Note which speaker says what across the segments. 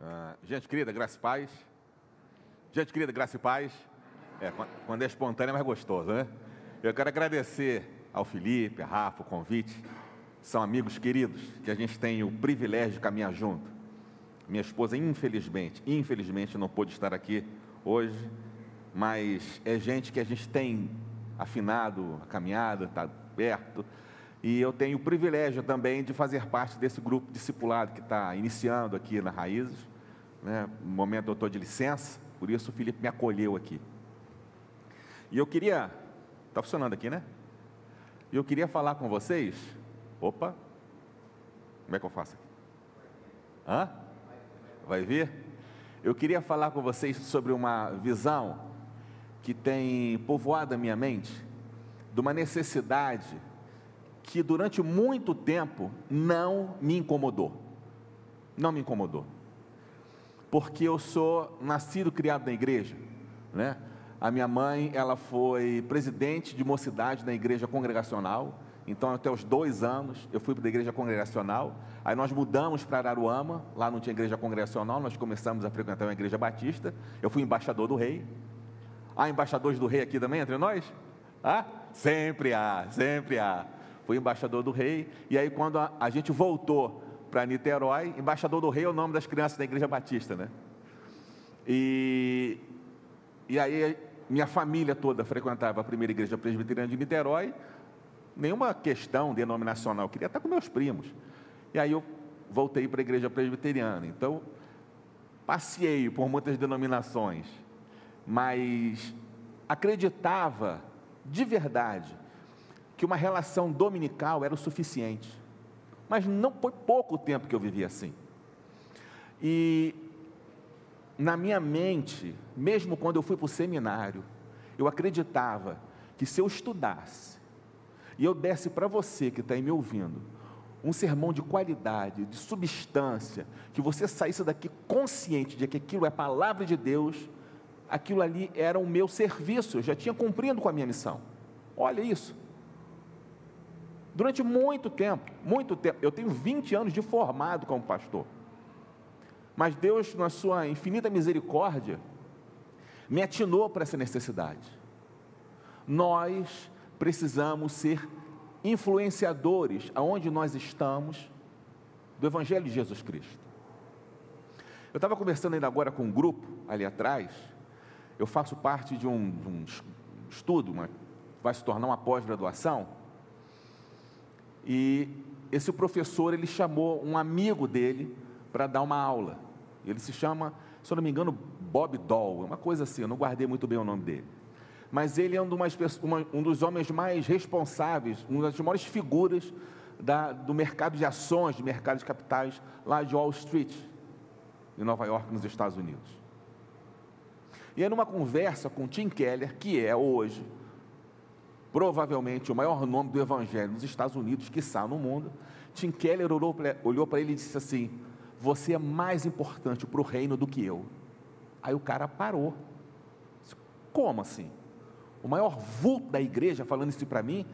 Speaker 1: Ah, gente querida, graça e paz. Gente querida, graça e paz. É, quando é espontâneo é mais gostoso, né? Eu quero agradecer ao Felipe, a Rafa, o convite. São amigos queridos que a gente tem o privilégio de caminhar junto. Minha esposa, infelizmente, infelizmente não pôde estar aqui hoje, mas é gente que a gente tem afinado a caminhada, está perto. E eu tenho o privilégio também de fazer parte desse grupo discipulado que está iniciando aqui na Raízes. Né? No momento eu estou de licença, por isso o Felipe me acolheu aqui. E eu queria. Está funcionando aqui, né? E eu queria falar com vocês. Opa! Como é que eu faço aqui? Hã? Vai vir? Eu queria falar com vocês sobre uma visão que tem povoado a minha mente, de uma necessidade que durante muito tempo não me incomodou. Não me incomodou. Porque eu sou nascido, criado na igreja, né? A minha mãe, ela foi presidente de mocidade na igreja congregacional. Então, até os dois anos, eu fui para a igreja congregacional. Aí nós mudamos para Araruama, lá não tinha igreja congregacional, nós começamos a frequentar uma igreja batista. Eu fui embaixador do rei. Há embaixadores do rei aqui também entre nós? Ah? Sempre há, sempre há fui embaixador do rei, e aí quando a, a gente voltou para Niterói, embaixador do rei é o nome das crianças da igreja batista, né? E, e aí minha família toda frequentava a primeira igreja presbiteriana de Niterói, nenhuma questão denominacional, queria estar com meus primos. E aí eu voltei para a igreja presbiteriana. Então, passei por muitas denominações, mas acreditava de verdade que uma relação dominical era o suficiente. Mas não foi pouco tempo que eu vivi assim. E na minha mente, mesmo quando eu fui para o seminário, eu acreditava que se eu estudasse e eu desse para você que está aí me ouvindo um sermão de qualidade, de substância, que você saísse daqui consciente de que aquilo é palavra de Deus, aquilo ali era o meu serviço, eu já tinha cumprido com a minha missão. Olha isso. Durante muito tempo, muito tempo, eu tenho 20 anos de formado como pastor. Mas Deus, na sua infinita misericórdia, me atinou para essa necessidade. Nós precisamos ser influenciadores aonde nós estamos do Evangelho de Jesus Cristo. Eu estava conversando ainda agora com um grupo ali atrás. Eu faço parte de um, um estudo, uma, vai se tornar uma pós-graduação e esse professor, ele chamou um amigo dele para dar uma aula. Ele se chama, se eu não me engano, Bob Doll, uma coisa assim, eu não guardei muito bem o nome dele. Mas ele é um, uma, um dos homens mais responsáveis, uma das maiores figuras da, do mercado de ações, de mercado de capitais, lá de Wall Street, em Nova York, nos Estados Unidos. E é numa conversa com Tim Keller, que é hoje provavelmente o maior nome do Evangelho nos Estados Unidos, que está no mundo, Tim Keller olhou para ele e disse assim: Você é mais importante para o reino do que eu. Aí o cara parou. Como assim? O maior vulto da igreja falando isso para mim,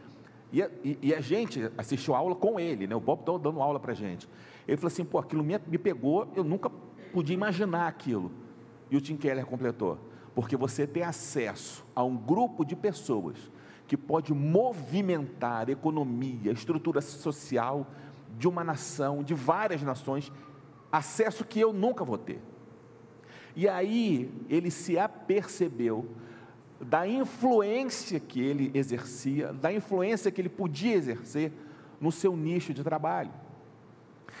Speaker 1: e a, e, e a, gente assistiu a aula com ele, né? o Bob estava dando aula para a gente. Ele falou assim: pô, aquilo me, me pegou, eu nunca podia imaginar aquilo. E o Tim Keller completou: porque você tem acesso a um grupo de pessoas que pode movimentar economia, estrutura social de uma nação, de várias nações, acesso que eu nunca vou ter. E aí ele se apercebeu da influência que ele exercia, da influência que ele podia exercer no seu nicho de trabalho.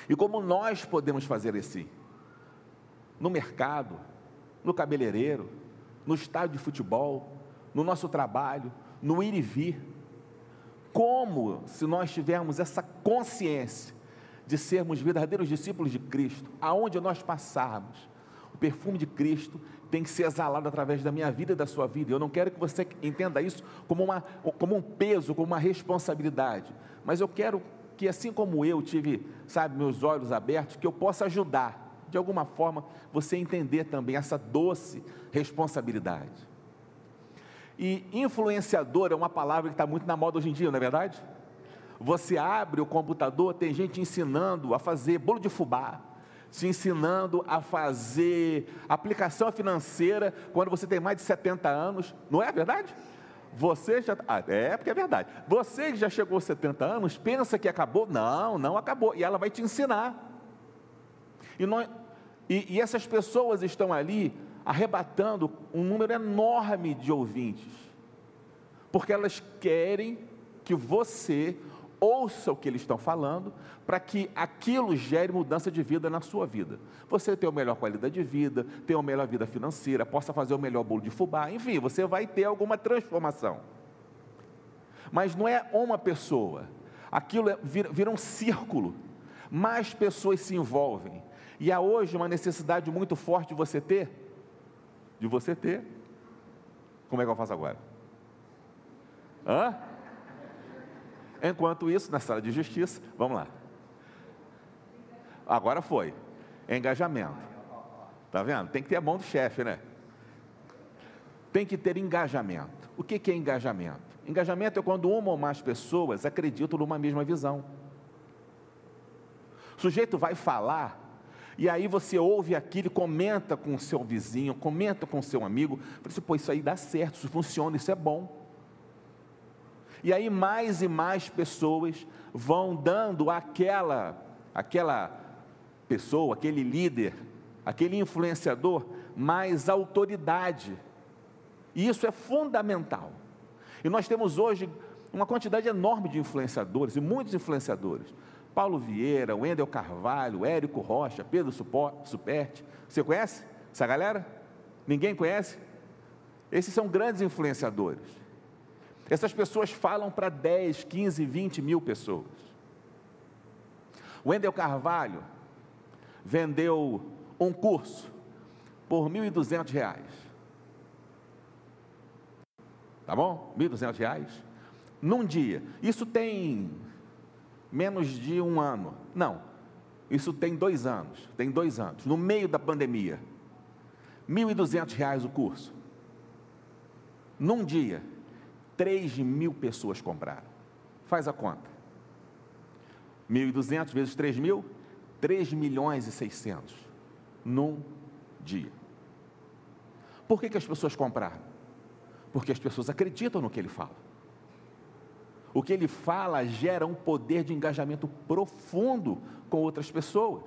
Speaker 1: E como nós podemos fazer assim? No mercado, no cabeleireiro, no estádio de futebol, no nosso trabalho, no ir e vir. Como, se nós tivermos essa consciência de sermos verdadeiros discípulos de Cristo, aonde nós passarmos, o perfume de Cristo tem que ser exalado através da minha vida e da sua vida. Eu não quero que você entenda isso como, uma, como um peso, como uma responsabilidade, mas eu quero que, assim como eu tive, sabe, meus olhos abertos, que eu possa ajudar, de alguma forma, você entender também essa doce responsabilidade. E influenciador é uma palavra que está muito na moda hoje em dia, não é verdade? Você abre o computador, tem gente ensinando a fazer bolo de fubá, te ensinando a fazer aplicação financeira quando você tem mais de 70 anos, não é verdade? Você já. Ah, é, porque é verdade. Você que já chegou aos 70 anos, pensa que acabou? Não, não acabou. E ela vai te ensinar. E, nós, e, e essas pessoas estão ali arrebatando um número enorme de ouvintes, porque elas querem que você ouça o que eles estão falando, para que aquilo gere mudança de vida na sua vida. Você ter uma melhor qualidade de vida, ter uma melhor vida financeira, possa fazer o melhor bolo de fubá, enfim, você vai ter alguma transformação. Mas não é uma pessoa, aquilo é, vira, vira um círculo, mais pessoas se envolvem. E há hoje uma necessidade muito forte de você ter, de você ter. Como é que eu faço agora? Hã? Enquanto isso, na sala de justiça, vamos lá. Agora foi. Engajamento. Tá vendo? Tem que ter a mão do chefe, né? Tem que ter engajamento. O que é engajamento? Engajamento é quando uma ou mais pessoas acreditam numa mesma visão. O sujeito vai falar, e aí você ouve aquilo, comenta com o seu vizinho, comenta com o seu amigo, fala assim, pô, isso aí dá certo, isso funciona, isso é bom. E aí mais e mais pessoas vão dando aquela aquela pessoa, aquele líder, aquele influenciador mais autoridade. E isso é fundamental. E nós temos hoje uma quantidade enorme de influenciadores, e muitos influenciadores. Paulo Vieira, Wendel Carvalho, Érico Rocha, Pedro Superti. Você conhece essa galera? Ninguém conhece? Esses são grandes influenciadores. Essas pessoas falam para 10, 15, 20 mil pessoas. Wendel Carvalho vendeu um curso por R$ 1.200. Tá bom? R$ 1.200 num dia. Isso tem menos de um ano. Não, isso tem dois anos. Tem dois anos, no meio da pandemia. R$ 1.200 o curso. Num dia. 3 mil pessoas compraram. Faz a conta. 1.200 vezes 3 mil, 3 milhões e 600 num dia. Por que, que as pessoas compraram? Porque as pessoas acreditam no que ele fala. O que ele fala gera um poder de engajamento profundo com outras pessoas.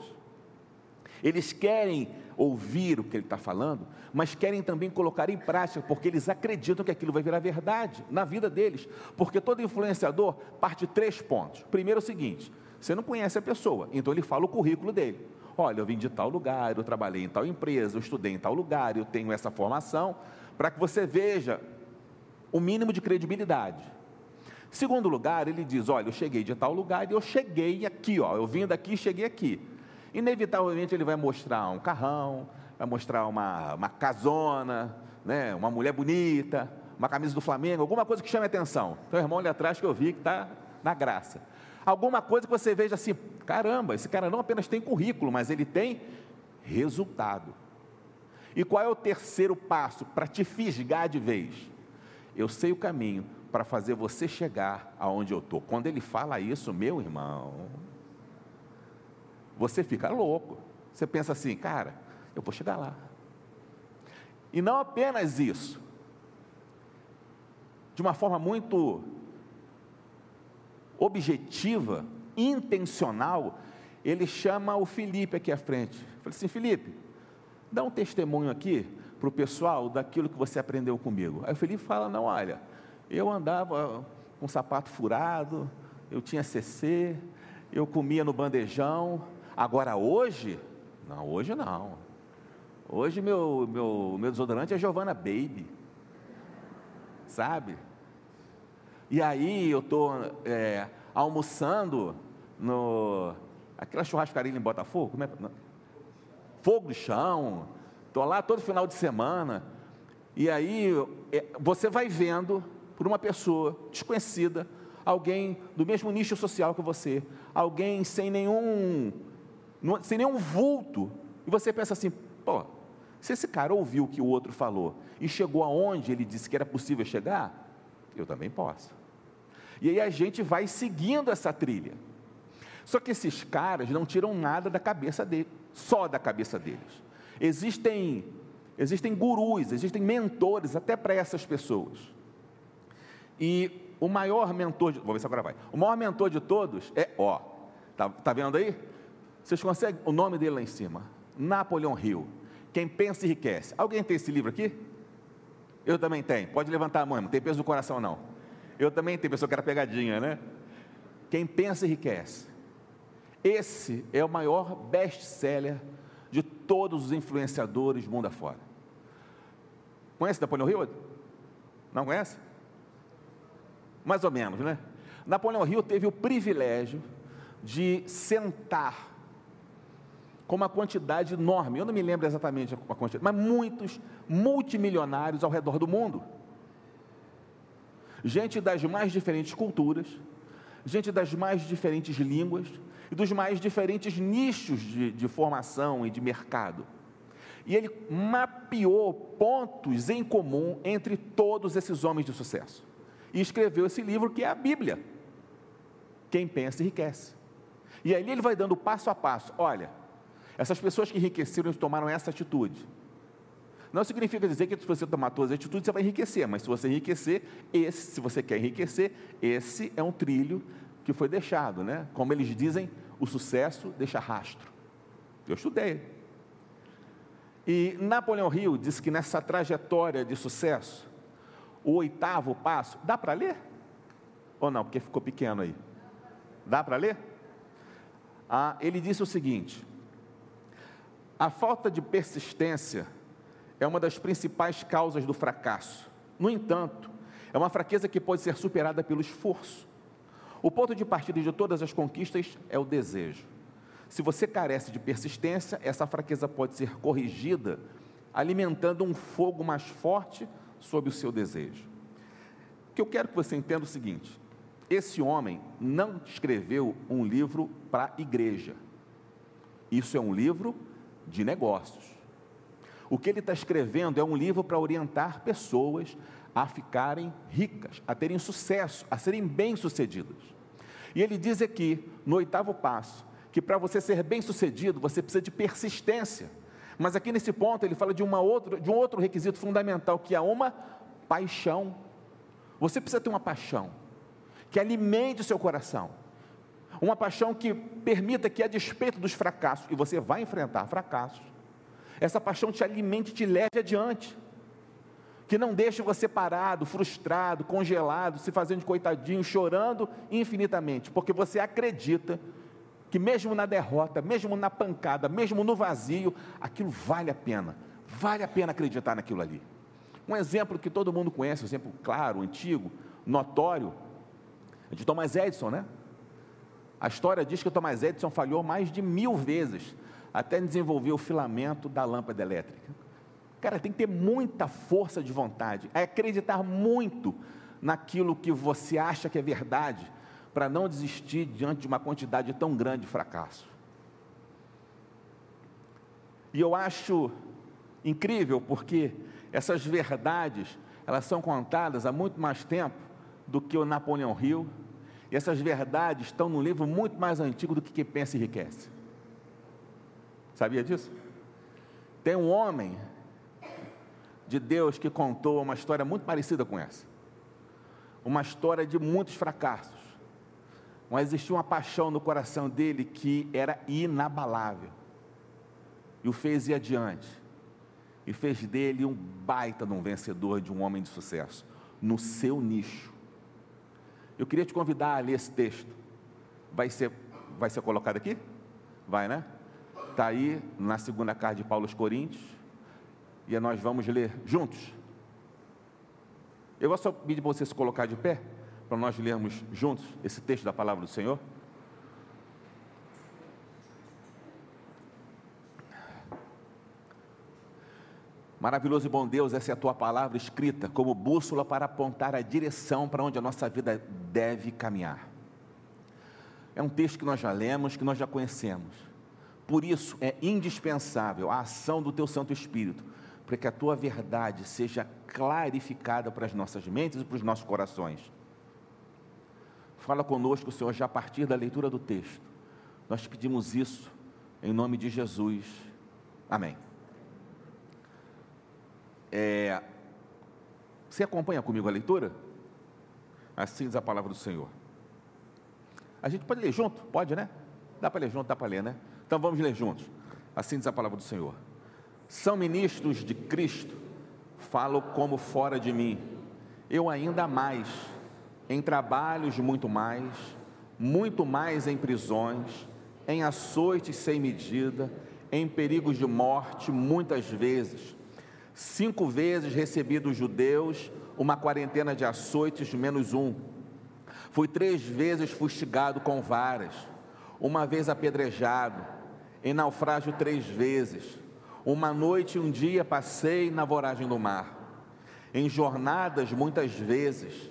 Speaker 1: Eles querem ouvir o que ele está falando, mas querem também colocar em prática, porque eles acreditam que aquilo vai virar verdade na vida deles. Porque todo influenciador parte de três pontos. Primeiro é o seguinte: você não conhece a pessoa, então ele fala o currículo dele. Olha, eu vim de tal lugar, eu trabalhei em tal empresa, eu estudei em tal lugar, eu tenho essa formação, para que você veja o mínimo de credibilidade. Segundo lugar, ele diz: Olha, eu cheguei de tal lugar e eu cheguei aqui, ó, eu vim daqui e cheguei aqui. Inevitavelmente ele vai mostrar um carrão, vai mostrar uma, uma casona, né, uma mulher bonita, uma camisa do Flamengo, alguma coisa que chame atenção. Então, irmão ali atrás que eu vi que está na graça. Alguma coisa que você veja assim, caramba, esse cara não apenas tem currículo, mas ele tem resultado. E qual é o terceiro passo para te fisgar de vez? Eu sei o caminho para fazer você chegar aonde eu estou. Quando ele fala isso, meu irmão, você fica louco. Você pensa assim, cara, eu vou chegar lá. E não apenas isso, de uma forma muito objetiva, intencional, ele chama o Felipe aqui à frente. Falei assim, Felipe, dá um testemunho aqui para o pessoal daquilo que você aprendeu comigo. Aí o Felipe fala, não, olha, eu andava com sapato furado, eu tinha CC, eu comia no bandejão, Agora hoje, não, hoje não. Hoje meu, meu, meu desodorante é Giovanna Baby. Sabe? E aí eu estou é, almoçando no. Aquela churrascaria em Botafogo, como é? Fogo do chão. Estou lá todo final de semana. E aí é, você vai vendo por uma pessoa desconhecida, alguém do mesmo nicho social que você, alguém sem nenhum sem nenhum vulto, e você pensa assim: pô, se esse cara ouviu o que o outro falou e chegou aonde ele disse que era possível chegar, eu também posso. E aí a gente vai seguindo essa trilha. Só que esses caras não tiram nada da cabeça dele, só da cabeça deles. Existem, existem gurus, existem mentores até para essas pessoas. E o maior mentor, de, vou ver se agora vai. O maior mentor de todos é, ó, tá, tá vendo aí? Vocês conseguem o nome dele lá em cima? Napoleão Hill. Quem pensa enriquece. Alguém tem esse livro aqui? Eu também tenho. Pode levantar a mão, não tem peso no coração não. Eu também tenho, pessoa que era pegadinha, né? Quem pensa enriquece. Esse é o maior best-seller de todos os influenciadores mundo afora. Conhece Napoleão Hill? Não conhece? Mais ou menos, né? Napoleão Hill teve o privilégio de sentar com uma quantidade enorme, eu não me lembro exatamente a quantidade, mas muitos multimilionários ao redor do mundo. Gente das mais diferentes culturas, gente das mais diferentes línguas e dos mais diferentes nichos de, de formação e de mercado. E ele mapeou pontos em comum entre todos esses homens de sucesso. E escreveu esse livro que é a Bíblia. Quem pensa enriquece. E ali ele vai dando passo a passo. Olha, essas pessoas que enriqueceram tomaram essa atitude. Não significa dizer que se você tomar todas as atitudes, você vai enriquecer, mas se você enriquecer, esse, se você quer enriquecer, esse é um trilho que foi deixado, né? Como eles dizem, o sucesso deixa rastro. Eu estudei. E Napoleão Hill disse que nessa trajetória de sucesso, o oitavo passo, dá para ler? Ou não, porque ficou pequeno aí. Dá para ler? Ah, ele disse o seguinte: a falta de persistência é uma das principais causas do fracasso. No entanto, é uma fraqueza que pode ser superada pelo esforço. O ponto de partida de todas as conquistas é o desejo. Se você carece de persistência, essa fraqueza pode ser corrigida alimentando um fogo mais forte sob o seu desejo. O que eu quero que você entenda é o seguinte: esse homem não escreveu um livro para a igreja. Isso é um livro de negócios. O que ele está escrevendo é um livro para orientar pessoas a ficarem ricas, a terem sucesso, a serem bem-sucedidas. E ele diz aqui, no oitavo passo, que para você ser bem-sucedido, você precisa de persistência. Mas aqui nesse ponto ele fala de, uma outra, de um outro requisito fundamental, que é uma paixão. Você precisa ter uma paixão que alimente o seu coração. Uma paixão que permita que, a despeito dos fracassos, e você vai enfrentar fracassos, essa paixão te alimente te leve adiante. Que não deixe você parado, frustrado, congelado, se fazendo de coitadinho, chorando infinitamente, porque você acredita que mesmo na derrota, mesmo na pancada, mesmo no vazio, aquilo vale a pena. Vale a pena acreditar naquilo ali. Um exemplo que todo mundo conhece, um exemplo claro, antigo, notório, é de Thomas Edison, né? A história diz que Thomas Edison falhou mais de mil vezes até desenvolver o filamento da lâmpada elétrica. Cara, tem que ter muita força de vontade, é acreditar muito naquilo que você acha que é verdade, para não desistir diante de uma quantidade tão grande de fracasso. E eu acho incrível porque essas verdades, elas são contadas há muito mais tempo do que o Napoleão Hill, e essas verdades estão num livro muito mais antigo do que Quem Pensa Enriquece. Sabia disso? Tem um homem de Deus que contou uma história muito parecida com essa. Uma história de muitos fracassos. Mas existia uma paixão no coração dele que era inabalável. E o fez ir adiante. E fez dele um baita de um vencedor, de um homem de sucesso. No seu nicho. Eu queria te convidar a ler esse texto. Vai ser, vai ser colocado aqui? Vai, né? Está aí na segunda carta de Paulo aos Coríntios. E nós vamos ler juntos. Eu vou só pedir para você se colocar de pé, para nós lermos juntos esse texto da palavra do Senhor. Maravilhoso e bom Deus, essa é a tua palavra escrita como bússola para apontar a direção para onde a nossa vida deve caminhar. É um texto que nós já lemos, que nós já conhecemos. Por isso é indispensável a ação do teu Santo Espírito, para que a tua verdade seja clarificada para as nossas mentes e para os nossos corações. Fala conosco, Senhor, já a partir da leitura do texto. Nós pedimos isso Em nome de Jesus. Amém. É, você acompanha comigo a leitura? Assim diz a palavra do Senhor. A gente pode ler junto? Pode, né? Dá para ler junto, dá para ler, né? Então vamos ler juntos. Assim diz a palavra do Senhor. São ministros de Cristo, falo como fora de mim. Eu ainda mais, em trabalhos muito mais, muito mais em prisões, em açoites sem medida, em perigos de morte muitas vezes. Cinco vezes recebi dos judeus uma quarentena de açoites menos um. Fui três vezes fustigado com varas, uma vez apedrejado, em naufrágio três vezes. Uma noite e um dia passei na voragem do mar. Em jornadas muitas vezes,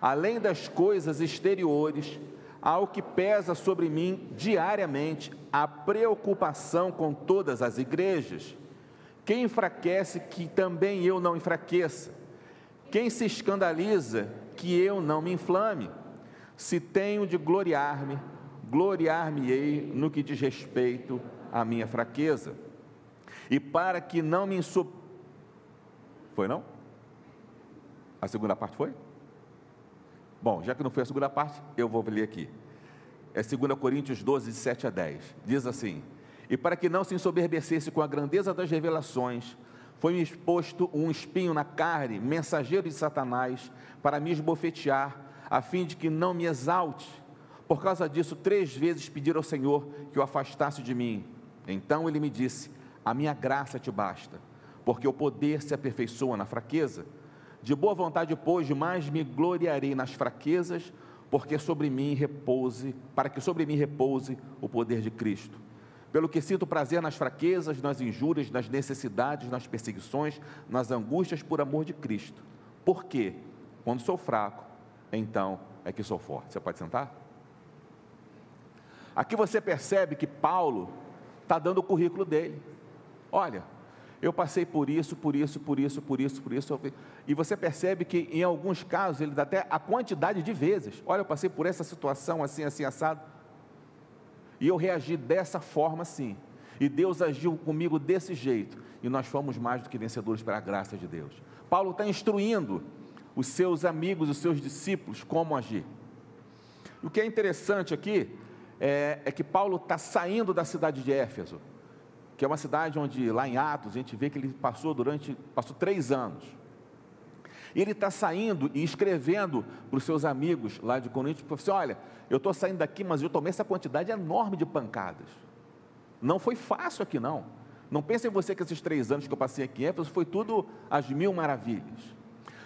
Speaker 1: Além das coisas exteriores, há o que pesa sobre mim diariamente a preocupação com todas as igrejas. Quem enfraquece, que também eu não enfraqueça. Quem se escandaliza, que eu não me inflame. Se tenho de gloriar-me, gloriar-me-ei no que diz respeito à minha fraqueza. E para que não me insu... Foi não? A segunda parte foi? Bom, já que não foi a segunda parte, eu vou ler aqui. É 2 Coríntios 12, de 7 a 10. Diz assim: E para que não se ensoberbecesse com a grandeza das revelações, foi-me exposto um espinho na carne, mensageiro de Satanás, para me esbofetear, a fim de que não me exalte. Por causa disso, três vezes pedi ao Senhor que o afastasse de mim. Então ele me disse: A minha graça te basta, porque o poder se aperfeiçoa na fraqueza. De boa vontade, pois, mais me gloriarei nas fraquezas, porque sobre mim repouse, para que sobre mim repouse o poder de Cristo. Pelo que sinto prazer nas fraquezas, nas injúrias, nas necessidades, nas perseguições, nas angústias por amor de Cristo. Porque quando sou fraco, então é que sou forte. Você pode sentar? Aqui você percebe que Paulo está dando o currículo dele. Olha, eu passei por isso, por isso, por isso, por isso, por isso. E você percebe que em alguns casos ele dá até a quantidade de vezes. Olha, eu passei por essa situação assim, assim, assado. E eu reagi dessa forma assim. E Deus agiu comigo desse jeito. E nós fomos mais do que vencedores pela graça de Deus. Paulo está instruindo os seus amigos, os seus discípulos, como agir. O que é interessante aqui é, é que Paulo está saindo da cidade de Éfeso que é uma cidade onde, lá em Atos, a gente vê que ele passou durante, passou três anos. E ele está saindo e escrevendo para os seus amigos lá de Corinto, falou assim, olha, eu estou saindo daqui, mas eu tomei essa quantidade enorme de pancadas. Não foi fácil aqui não. Não pense em você que esses três anos que eu passei aqui em Éfeso foi tudo as mil maravilhas.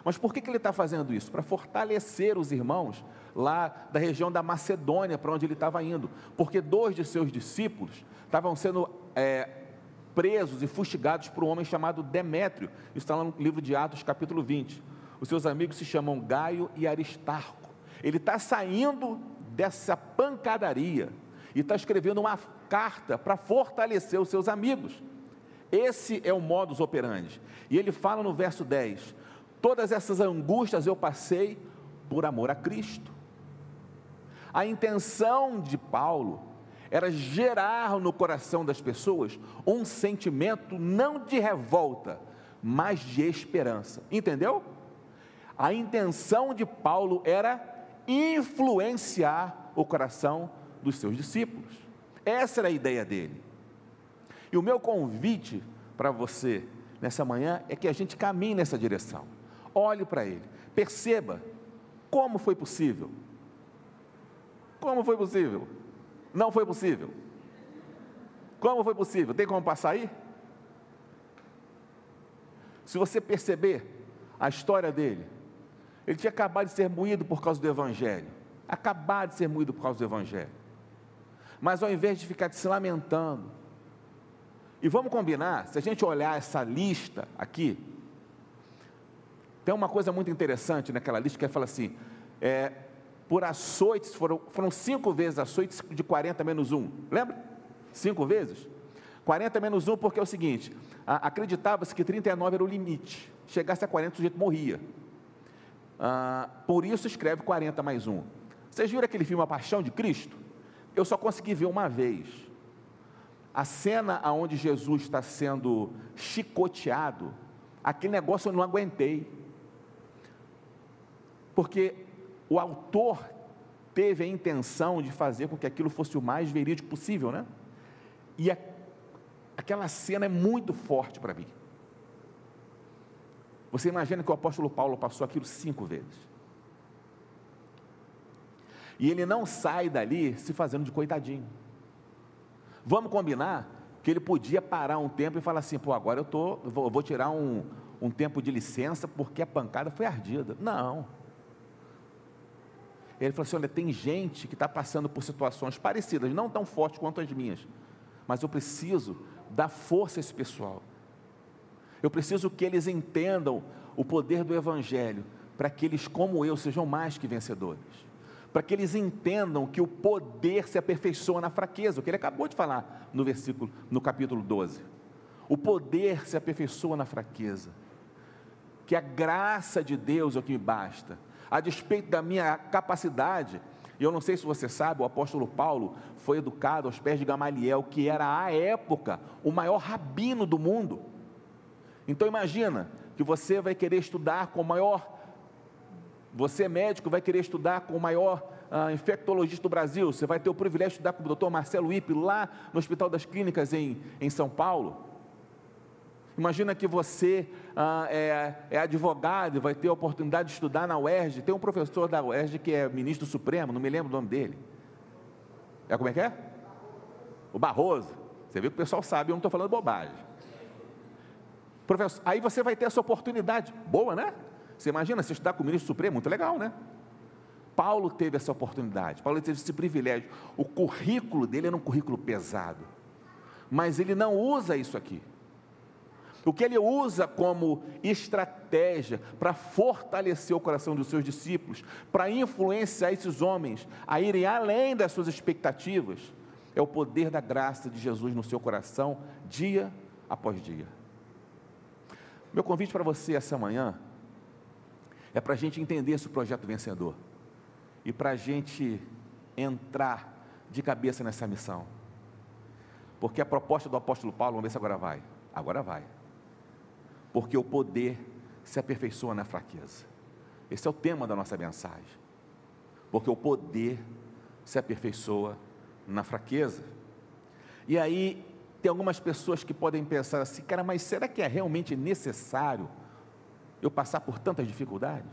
Speaker 1: Mas por que, que ele está fazendo isso? Para fortalecer os irmãos lá da região da Macedônia, para onde ele estava indo. Porque dois de seus discípulos estavam sendo é, presos e fustigados por um homem chamado Demétrio. Isso está no livro de Atos, capítulo 20. Os seus amigos se chamam Gaio e Aristarco. Ele está saindo dessa pancadaria e está escrevendo uma carta para fortalecer os seus amigos. Esse é o modus operandi. E ele fala no verso 10: Todas essas angústias eu passei por amor a Cristo. A intenção de Paulo era gerar no coração das pessoas um sentimento não de revolta, mas de esperança. Entendeu? A intenção de Paulo era influenciar o coração dos seus discípulos. Essa era a ideia dele. E o meu convite para você nessa manhã é que a gente caminhe nessa direção. Olhe para ele, perceba como foi possível. Como foi possível? Não foi possível. Como foi possível? Tem como passar aí? Se você perceber a história dele, ele tinha acabado de ser moído por causa do Evangelho. Acabado de ser moído por causa do Evangelho. Mas ao invés de ficar se lamentando, E vamos combinar, se a gente olhar essa lista aqui, tem uma coisa muito interessante naquela lista que fala assim: é, por açoites, foram, foram cinco vezes açoites de 40 menos 1. Lembra? Cinco vezes? 40 menos 1, porque é o seguinte: acreditava-se que 39 era o limite. Chegasse a 40, o sujeito morria. Ah, por isso escreve 40 mais 1. Vocês viram aquele filme A Paixão de Cristo? Eu só consegui ver uma vez. A cena onde Jesus está sendo chicoteado, aquele negócio eu não aguentei. Porque o autor teve a intenção de fazer com que aquilo fosse o mais verídico possível, né? E a, aquela cena é muito forte para mim. Você imagina que o apóstolo Paulo passou aquilo cinco vezes. E ele não sai dali se fazendo de coitadinho. Vamos combinar que ele podia parar um tempo e falar assim: pô, agora eu, tô, vou, vou tirar um, um tempo de licença porque a pancada foi ardida. Não. Ele falou assim: olha, tem gente que está passando por situações parecidas, não tão fortes quanto as minhas, mas eu preciso dar força a esse pessoal. Eu preciso que eles entendam o poder do Evangelho, para que eles, como eu, sejam mais que vencedores. Para que eles entendam que o poder se aperfeiçoa na fraqueza, o que ele acabou de falar no versículo, no capítulo 12. O poder se aperfeiçoa na fraqueza. Que a graça de Deus é o que me basta. A despeito da minha capacidade, e eu não sei se você sabe, o apóstolo Paulo foi educado aos pés de Gamaliel, que era à época o maior rabino do mundo. Então imagina que você vai querer estudar com o maior, você médico vai querer estudar com o maior uh, infectologista do Brasil, você vai ter o privilégio de estudar com o doutor Marcelo Ipe lá no Hospital das Clínicas em, em São Paulo. Imagina que você ah, é, é, advogado e vai ter a oportunidade de estudar na UERJ. Tem um professor da UERJ que é ministro supremo, não me lembro o nome dele. É como é que é? O Barroso. Você viu que o pessoal sabe, eu não estou falando bobagem. Professor, aí você vai ter essa oportunidade. Boa, né? Você imagina se estudar com o ministro supremo, muito legal, né? Paulo teve essa oportunidade, Paulo teve esse privilégio. O currículo dele era um currículo pesado, mas ele não usa isso aqui. O que ele usa como estratégia para fortalecer o coração dos seus discípulos, para influenciar esses homens a irem além das suas expectativas, é o poder da graça de Jesus no seu coração, dia após dia. Meu convite para você essa manhã é para a gente entender esse projeto vencedor e para a gente entrar de cabeça nessa missão. Porque a proposta do apóstolo Paulo, vamos ver se agora vai. Agora vai. Porque o poder se aperfeiçoa na fraqueza. Esse é o tema da nossa mensagem. Porque o poder se aperfeiçoa na fraqueza. E aí tem algumas pessoas que podem pensar assim, cara, mas será que é realmente necessário eu passar por tantas dificuldades?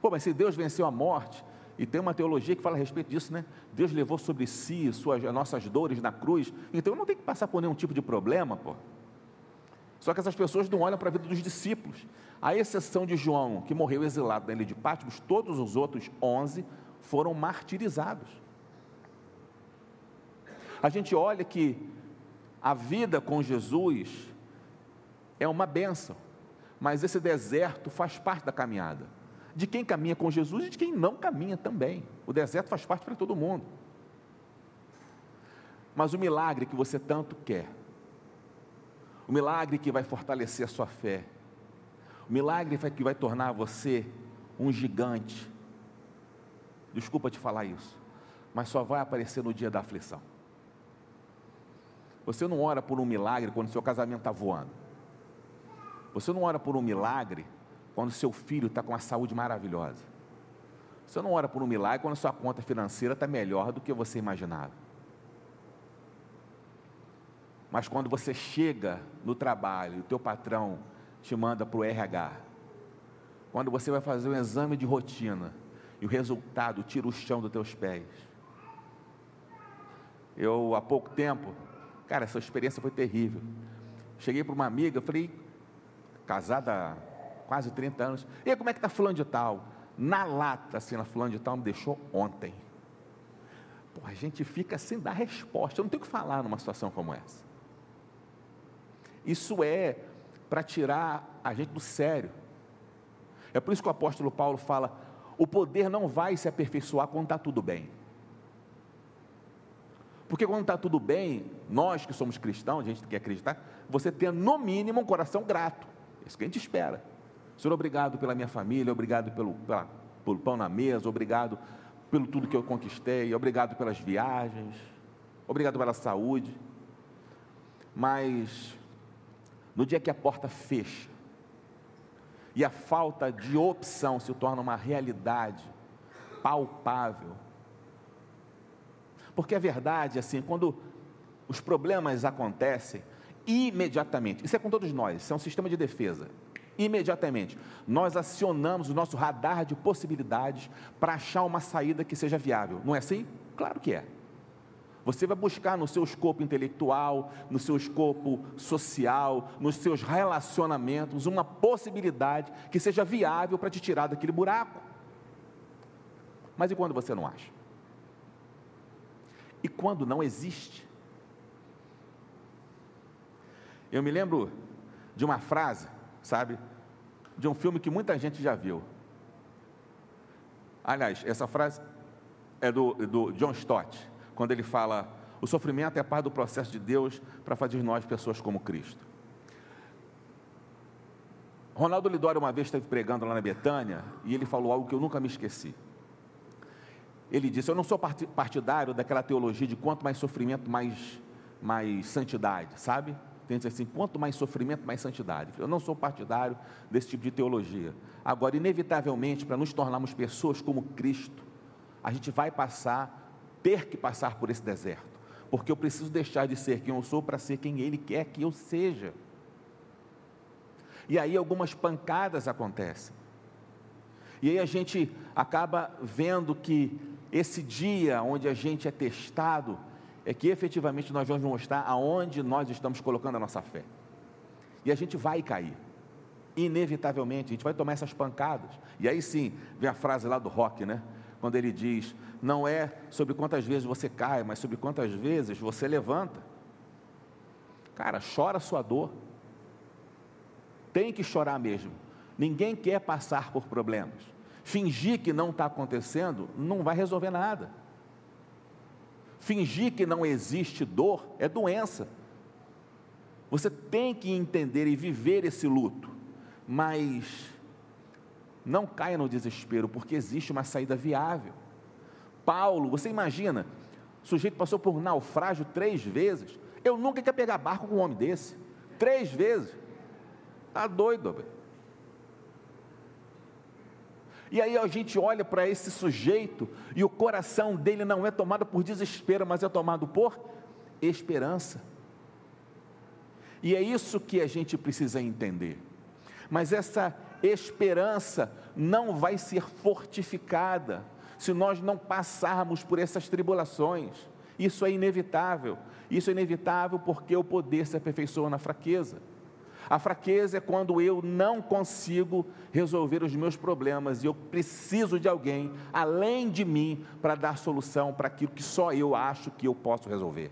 Speaker 1: Pô, mas se Deus venceu a morte, e tem uma teologia que fala a respeito disso, né? Deus levou sobre si suas, nossas dores na cruz, então eu não tenho que passar por nenhum tipo de problema, pô. Só que essas pessoas não olham para a vida dos discípulos. À exceção de João, que morreu exilado na ilha de Patmos, todos os outros onze foram martirizados. A gente olha que a vida com Jesus é uma benção, mas esse deserto faz parte da caminhada. De quem caminha com Jesus e de quem não caminha também. O deserto faz parte para todo mundo. Mas o milagre que você tanto quer, o milagre que vai fortalecer a sua fé, o milagre que vai tornar você um gigante, desculpa te falar isso, mas só vai aparecer no dia da aflição. Você não ora por um milagre quando seu casamento está voando. Você não ora por um milagre quando seu filho está com a saúde maravilhosa. Você não ora por um milagre quando sua conta financeira está melhor do que você imaginava. Mas quando você chega no trabalho, o teu patrão te manda para o RH. Quando você vai fazer um exame de rotina e o resultado tira o chão dos teus pés. Eu, há pouco tempo, Cara, essa experiência foi terrível. Cheguei para uma amiga, falei, casada há quase 30 anos, e aí, como é que está fulano de tal? Na lata, assim, na fulano de tal me deixou ontem. Pô, a gente fica sem dar resposta. Eu não tenho o que falar numa situação como essa. Isso é para tirar a gente do sério. É por isso que o apóstolo Paulo fala: o poder não vai se aperfeiçoar quando está tudo bem. Porque quando está tudo bem, nós que somos cristãos, a gente quer acreditar, você tem no mínimo um coração grato. É isso que a gente espera. Senhor, obrigado pela minha família, obrigado pelo, pela, pelo pão na mesa, obrigado pelo tudo que eu conquistei, obrigado pelas viagens, obrigado pela saúde. Mas no dia que a porta fecha e a falta de opção se torna uma realidade palpável, porque a verdade, assim, quando os problemas acontecem, imediatamente, isso é com todos nós, isso é um sistema de defesa. Imediatamente, nós acionamos o nosso radar de possibilidades para achar uma saída que seja viável. Não é assim? Claro que é. Você vai buscar no seu escopo intelectual, no seu escopo social, nos seus relacionamentos, uma possibilidade que seja viável para te tirar daquele buraco. Mas e quando você não acha? E quando não existe? Eu me lembro de uma frase, sabe, de um filme que muita gente já viu. Aliás, essa frase é do, do John Stott quando ele fala: o sofrimento é parte do processo de Deus para fazer nós pessoas como Cristo. Ronaldo Lidório uma vez esteve pregando lá na Betânia e ele falou algo que eu nunca me esqueci. Ele disse: Eu não sou partidário daquela teologia de quanto mais sofrimento, mais, mais santidade, sabe? Tem dizer assim: quanto mais sofrimento, mais santidade. Eu não sou partidário desse tipo de teologia. Agora, inevitavelmente, para nos tornarmos pessoas como Cristo, a gente vai passar ter que passar por esse deserto, porque eu preciso deixar de ser quem eu sou para ser quem Ele quer que eu seja. E aí algumas pancadas acontecem. E aí a gente acaba vendo que esse dia onde a gente é testado é que efetivamente nós vamos mostrar aonde nós estamos colocando a nossa fé. E a gente vai cair. Inevitavelmente, a gente vai tomar essas pancadas. E aí sim, vem a frase lá do rock, né? Quando ele diz: não é sobre quantas vezes você cai, mas sobre quantas vezes você levanta. Cara, chora sua dor. Tem que chorar mesmo. Ninguém quer passar por problemas. Fingir que não está acontecendo não vai resolver nada. Fingir que não existe dor é doença. Você tem que entender e viver esse luto, mas não caia no desespero, porque existe uma saída viável. Paulo, você imagina, o sujeito passou por naufrágio três vezes. Eu nunca queria pegar barco com um homem desse. Três vezes. Está doido. E aí a gente olha para esse sujeito e o coração dele não é tomado por desespero, mas é tomado por esperança. E é isso que a gente precisa entender. Mas essa esperança não vai ser fortificada se nós não passarmos por essas tribulações. Isso é inevitável. Isso é inevitável porque o poder se aperfeiçoa na fraqueza. A fraqueza é quando eu não consigo resolver os meus problemas e eu preciso de alguém além de mim para dar solução para aquilo que só eu acho que eu posso resolver.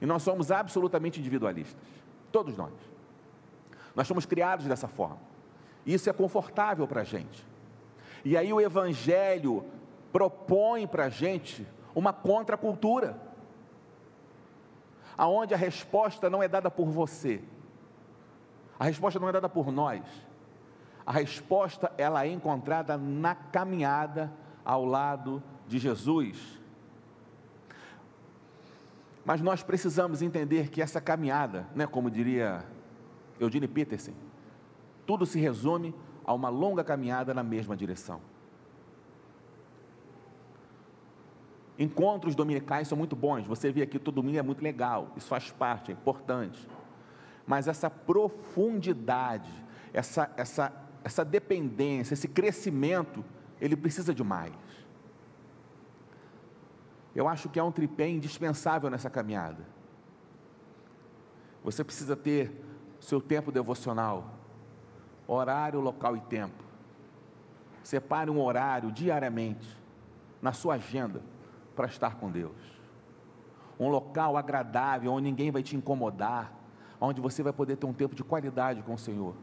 Speaker 1: E nós somos absolutamente individualistas, todos nós. Nós somos criados dessa forma. Isso é confortável para a gente. E aí o Evangelho propõe para a gente uma contracultura, aonde a resposta não é dada por você, a resposta não é dada por nós, a resposta ela é encontrada na caminhada ao lado de Jesus. Mas nós precisamos entender que essa caminhada, né, como diria Eugene Peterson, tudo se resume a uma longa caminhada na mesma direção. Encontros dominicais são muito bons, você vê aqui todo domingo é muito legal, isso faz parte, é importante. Mas essa profundidade, essa, essa, essa dependência, esse crescimento, ele precisa de mais. Eu acho que é um tripé indispensável nessa caminhada. Você precisa ter seu tempo devocional, horário, local e tempo. Separe um horário diariamente na sua agenda para estar com Deus. Um local agradável, onde ninguém vai te incomodar, onde você vai poder ter um tempo de qualidade com o Senhor.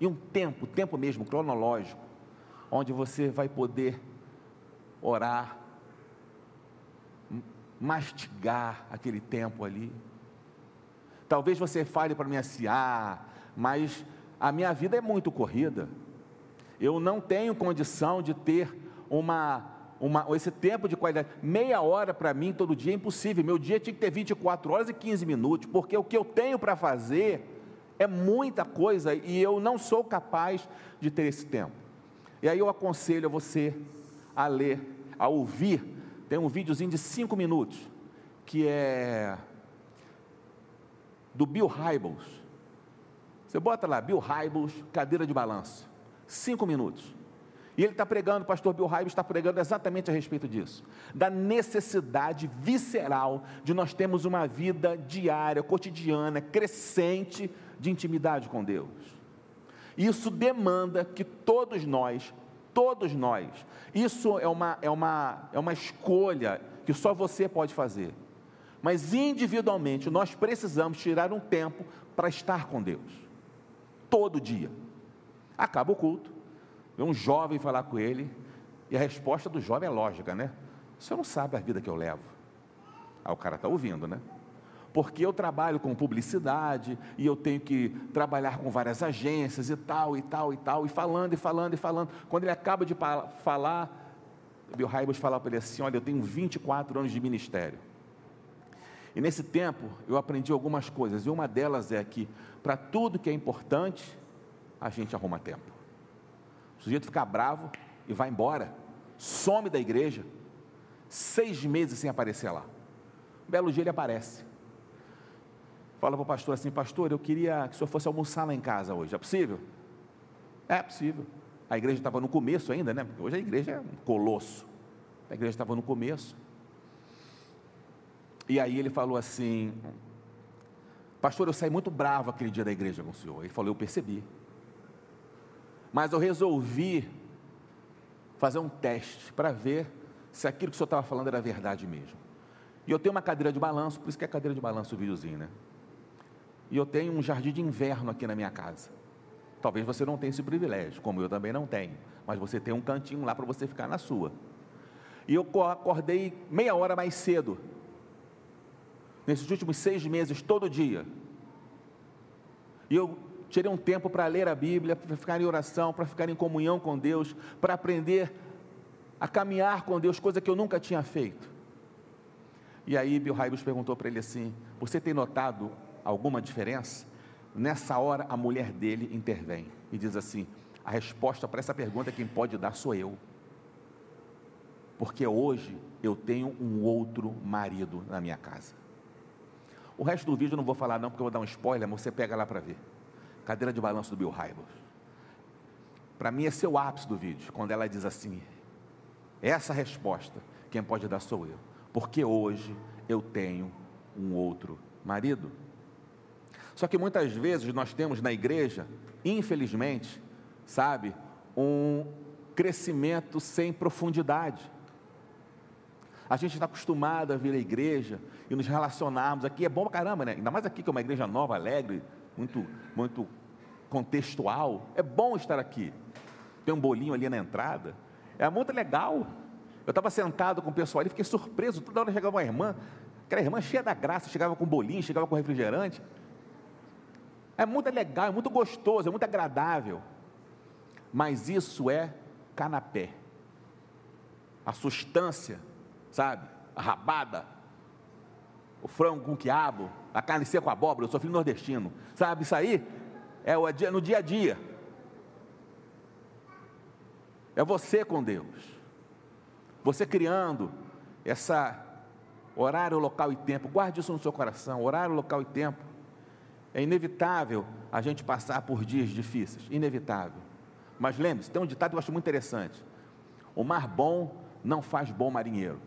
Speaker 1: E um tempo, tempo mesmo, cronológico, onde você vai poder orar, mastigar aquele tempo ali. Talvez você fale para mim assim, ah, mas a minha vida é muito corrida. Eu não tenho condição de ter uma, uma, esse tempo de qualidade. Meia hora para mim todo dia é impossível. Meu dia tinha que ter 24 horas e 15 minutos, porque o que eu tenho para fazer é muita coisa e eu não sou capaz de ter esse tempo. E aí eu aconselho a você a ler, a ouvir. Tem um videozinho de 5 minutos, que é do Bill Hybels. Você bota lá, Bill Hybels, cadeira de balanço. Cinco minutos. E ele está pregando, o pastor Bill Hybels está pregando exatamente a respeito disso. Da necessidade visceral de nós termos uma vida diária, cotidiana, crescente de intimidade com Deus. Isso demanda que todos nós, todos nós, isso é uma, é uma, é uma escolha que só você pode fazer. Mas individualmente nós precisamos tirar um tempo para estar com Deus. Todo dia. Acaba o culto, vem um jovem falar com ele, e a resposta do jovem é lógica, né? Você não sabe a vida que eu levo. O cara está ouvindo, né? Porque eu trabalho com publicidade e eu tenho que trabalhar com várias agências e tal, e tal, e tal, e falando, e falando, e falando. Quando ele acaba de falar, Bill Hybels fala para ele assim: Olha, eu tenho 24 anos de ministério. E nesse tempo eu aprendi algumas coisas, e uma delas é que para tudo que é importante, a gente arruma tempo. O sujeito fica bravo e vai embora, some da igreja, seis meses sem aparecer lá. Um belo dia ele aparece. Fala para o pastor assim: Pastor, eu queria que o senhor fosse almoçar lá em casa hoje. É possível? É possível. A igreja estava no começo ainda, né? Porque hoje a igreja é um colosso. A igreja estava no começo. E aí ele falou assim: Pastor, eu saí muito bravo aquele dia da igreja com o senhor. Ele falou: Eu percebi. Mas eu resolvi fazer um teste para ver se aquilo que o senhor estava falando era verdade mesmo. E eu tenho uma cadeira de balanço, por isso que é cadeira de balanço o videozinho, né? E eu tenho um jardim de inverno aqui na minha casa. Talvez você não tenha esse privilégio, como eu também não tenho, mas você tem um cantinho lá para você ficar na sua. E eu acordei meia hora mais cedo nesses últimos seis meses, todo dia. E eu tirei um tempo para ler a Bíblia, para ficar em oração, para ficar em comunhão com Deus, para aprender a caminhar com Deus, coisa que eu nunca tinha feito. E aí Bill Hybels perguntou para ele assim: Você tem notado alguma diferença? Nessa hora, a mulher dele intervém e diz assim: A resposta para essa pergunta quem pode dar sou eu. Porque hoje eu tenho um outro marido na minha casa. O resto do vídeo eu não vou falar não, porque eu vou dar um spoiler, mas você pega lá para ver. Cadeira de balanço do Bill Hybels. Para mim esse é o ápice do vídeo, quando ela diz assim, essa resposta, quem pode dar sou eu. Porque hoje eu tenho um outro marido. Só que muitas vezes nós temos na igreja, infelizmente, sabe, um crescimento sem profundidade. A gente está acostumado a vir à igreja e nos relacionarmos. Aqui é bom pra caramba, né? Ainda mais aqui que é uma igreja nova, alegre, muito, muito contextual. É bom estar aqui. Tem um bolinho ali na entrada. É muito legal. Eu estava sentado com o pessoal ali, fiquei surpreso. Toda hora chegava uma irmã, aquela irmã cheia da graça, chegava com bolinho, chegava com refrigerante. É muito legal, é muito gostoso, é muito agradável. Mas isso é canapé. A substância sabe? A rabada, o frango com quiabo, a carne seca com abóbora, eu sou filho nordestino, sabe? Isso aí é no dia a dia. É você com Deus. Você criando essa horário, local e tempo. Guarde isso no seu coração, horário, local e tempo. É inevitável a gente passar por dias difíceis, inevitável. Mas lembre-se, tem um ditado que eu acho muito interessante. O mar bom não faz bom marinheiro.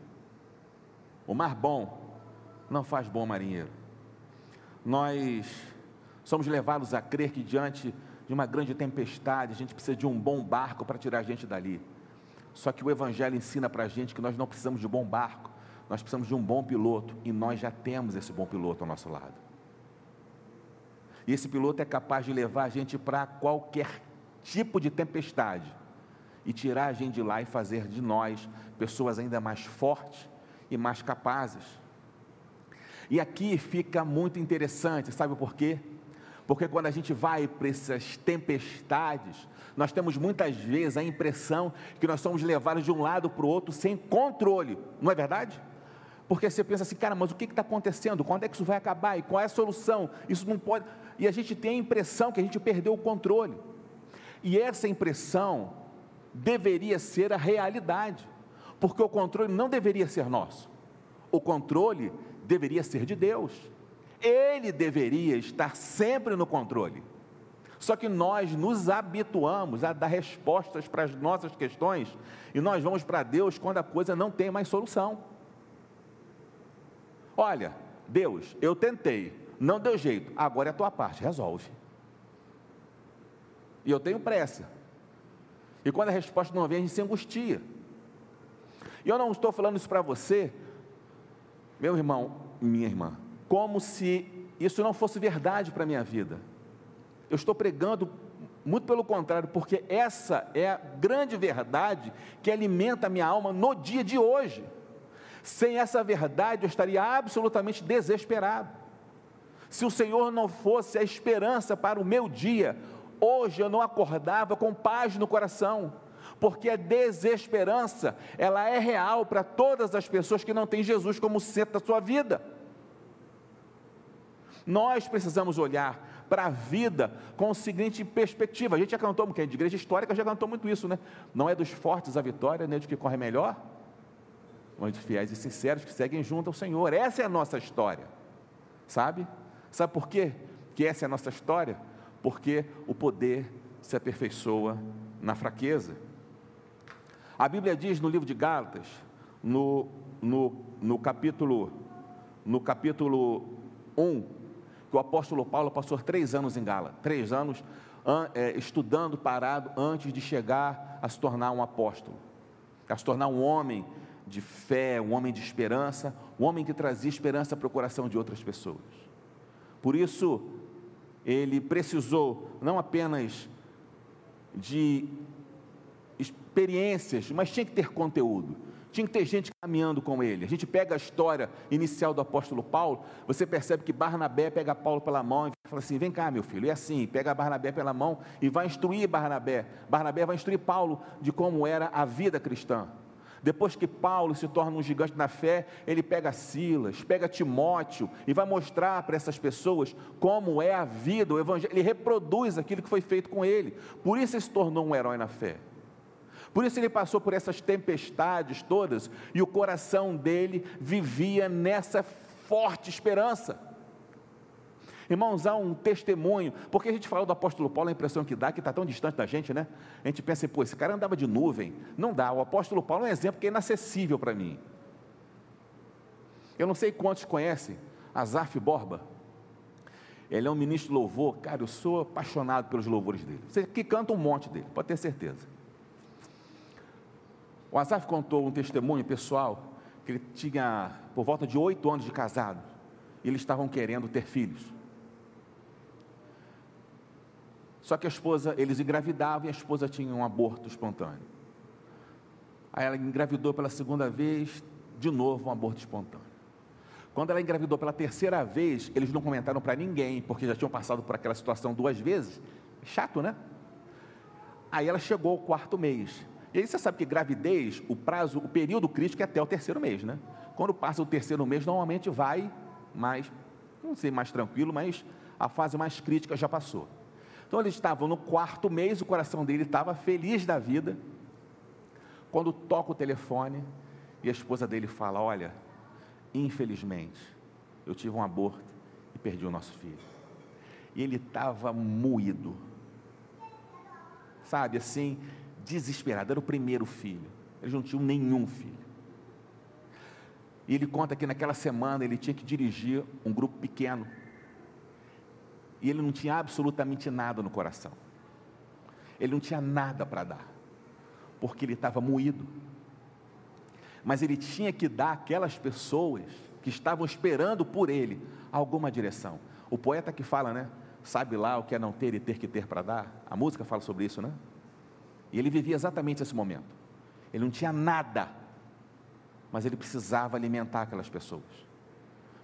Speaker 1: O mar bom não faz bom marinheiro. Nós somos levados a crer que diante de uma grande tempestade, a gente precisa de um bom barco para tirar a gente dali. Só que o Evangelho ensina para a gente que nós não precisamos de bom barco, nós precisamos de um bom piloto e nós já temos esse bom piloto ao nosso lado. E esse piloto é capaz de levar a gente para qualquer tipo de tempestade e tirar a gente de lá e fazer de nós pessoas ainda mais fortes e mais capazes. E aqui fica muito interessante, sabe por quê? Porque quando a gente vai para essas tempestades, nós temos muitas vezes a impressão que nós somos levados de um lado para o outro sem controle, não é verdade? Porque você pensa assim, cara, mas o que está acontecendo? Quando é que isso vai acabar? E qual é a solução? Isso não pode. E a gente tem a impressão que a gente perdeu o controle. E essa impressão deveria ser a realidade, porque o controle não deveria ser nosso. O controle deveria ser de Deus. Ele deveria estar sempre no controle. Só que nós nos habituamos a dar respostas para as nossas questões e nós vamos para Deus quando a coisa não tem mais solução. Olha, Deus, eu tentei, não deu jeito, agora é a tua parte, resolve. E eu tenho pressa. E quando a resposta não vem, a gente se angustia. E eu não estou falando isso para você, meu irmão, minha irmã, como se isso não fosse verdade para a minha vida. Eu estou pregando muito pelo contrário, porque essa é a grande verdade que alimenta a minha alma no dia de hoje. Sem essa verdade, eu estaria absolutamente desesperado. Se o Senhor não fosse a esperança para o meu dia, hoje eu não acordava com paz no coração, porque a desesperança, ela é real para todas as pessoas que não têm Jesus como centro da sua vida. Nós precisamos olhar para a vida com a seguinte perspectiva. A gente já cantou, porque a igreja histórica já cantou muito isso, né? Não é dos fortes a vitória, nem dos que corre melhor, mas dos fiéis e sinceros que seguem junto ao Senhor. Essa é a nossa história, sabe? Sabe por quê que essa é a nossa história? Porque o poder se aperfeiçoa na fraqueza. A Bíblia diz no livro de Gálatas, no, no, no capítulo no capítulo 1, que o apóstolo Paulo passou três anos em Gala, três anos é, estudando parado antes de chegar a se tornar um apóstolo, a se tornar um homem de fé, um homem de esperança, um homem que trazia esperança para o coração de outras pessoas. Por isso, ele precisou não apenas de experiências, mas tinha que ter conteúdo tinha que ter gente caminhando com ele. A gente pega a história inicial do apóstolo Paulo, você percebe que Barnabé pega Paulo pela mão e fala assim: vem cá, meu filho, é assim, pega Barnabé pela mão e vai instruir Barnabé. Barnabé vai instruir Paulo de como era a vida cristã. Depois que Paulo se torna um gigante na fé, ele pega Silas, pega Timóteo e vai mostrar para essas pessoas como é a vida, o evangelho. Ele reproduz aquilo que foi feito com ele. Por isso ele se tornou um herói na fé. Por isso ele passou por essas tempestades todas e o coração dele vivia nessa forte esperança. Irmãos, há um testemunho, porque a gente fala do apóstolo Paulo, a impressão que dá que está tão distante da gente, né? A gente pensa, pô, esse cara andava de nuvem. Não dá, o apóstolo Paulo é um exemplo que é inacessível para mim. Eu não sei quantos conhecem Azaf Borba. Ele é um ministro de louvor, cara, eu sou apaixonado pelos louvores dele. Você que canta um monte dele, pode ter certeza. O Asaf contou um testemunho pessoal que ele tinha por volta de oito anos de casado e eles estavam querendo ter filhos. Só que a esposa, eles engravidavam e a esposa tinha um aborto espontâneo. Aí ela engravidou pela segunda vez, de novo um aborto espontâneo. Quando ela engravidou pela terceira vez, eles não comentaram para ninguém, porque já tinham passado por aquela situação duas vezes. Chato, né? Aí ela chegou ao quarto mês. E aí você sabe que gravidez, o prazo, o período crítico é até o terceiro mês, né? Quando passa o terceiro mês, normalmente vai mais, não sei mais tranquilo, mas a fase mais crítica já passou. Então eles estavam no quarto mês, o coração dele estava feliz da vida. Quando toca o telefone e a esposa dele fala: Olha, infelizmente, eu tive um aborto e perdi o nosso filho. E ele estava moído, sabe assim, desesperado, era o primeiro filho, eles não tinham nenhum filho. E ele conta que naquela semana ele tinha que dirigir um grupo pequeno, e ele não tinha absolutamente nada no coração, ele não tinha nada para dar, porque ele estava moído. mas ele tinha que dar àquelas pessoas que estavam esperando por ele alguma direção. O poeta que fala, né? Sabe lá o que é não ter e ter que ter para dar? A música fala sobre isso, né? E ele vivia exatamente esse momento. Ele não tinha nada, mas ele precisava alimentar aquelas pessoas,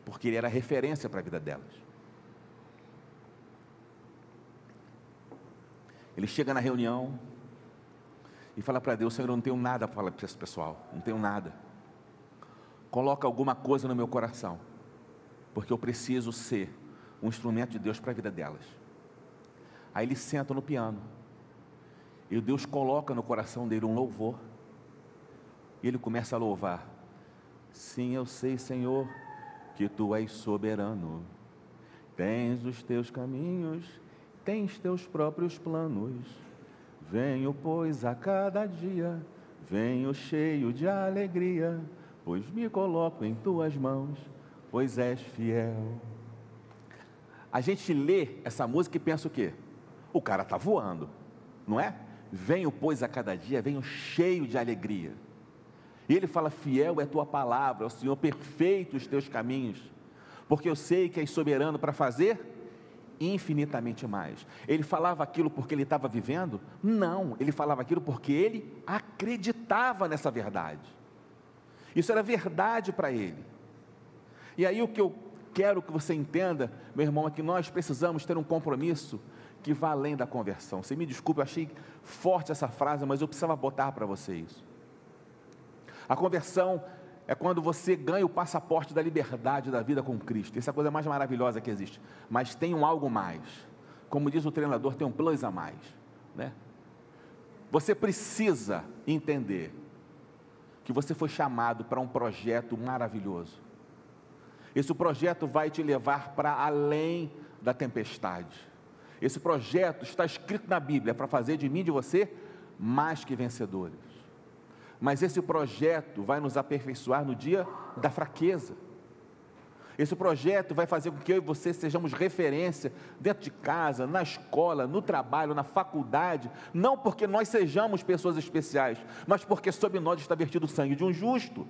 Speaker 1: porque ele era referência para a vida delas. Ele chega na reunião e fala para Deus: Senhor, eu não tenho nada para falar para esse pessoal, não tenho nada. Coloca alguma coisa no meu coração, porque eu preciso ser um instrumento de Deus para a vida delas. Aí ele senta no piano, e Deus coloca no coração dele um louvor, e ele começa a louvar: Sim, eu sei, Senhor, que tu és soberano, tens os teus caminhos tens teus próprios planos. Venho, pois, a cada dia, venho cheio de alegria, pois me coloco em tuas mãos, pois és fiel. A gente lê essa música e pensa o quê? O cara está voando, não é? Venho, pois, a cada dia, venho cheio de alegria. E ele fala: Fiel é tua palavra, o Senhor, perfeito os teus caminhos, porque eu sei que és soberano para fazer infinitamente mais. Ele falava aquilo porque ele estava vivendo? Não, ele falava aquilo porque ele acreditava nessa verdade. Isso era verdade para ele. E aí o que eu quero que você entenda, meu irmão, é que nós precisamos ter um compromisso que vá além da conversão. Você me desculpe, eu achei forte essa frase, mas eu precisava botar para você isso. A conversão é quando você ganha o passaporte da liberdade da vida com Cristo. Essa é a coisa mais maravilhosa que existe. Mas tem um algo mais. Como diz o treinador, tem um plus a mais. Né? Você precisa entender que você foi chamado para um projeto maravilhoso. Esse projeto vai te levar para além da tempestade. Esse projeto está escrito na Bíblia para fazer de mim e de você mais que vencedores mas esse projeto vai nos aperfeiçoar no dia da fraqueza. Esse projeto vai fazer com que eu e você sejamos referência dentro de casa, na escola, no trabalho, na faculdade, não porque nós sejamos pessoas especiais, mas porque sob nós está vertido o sangue de um justo.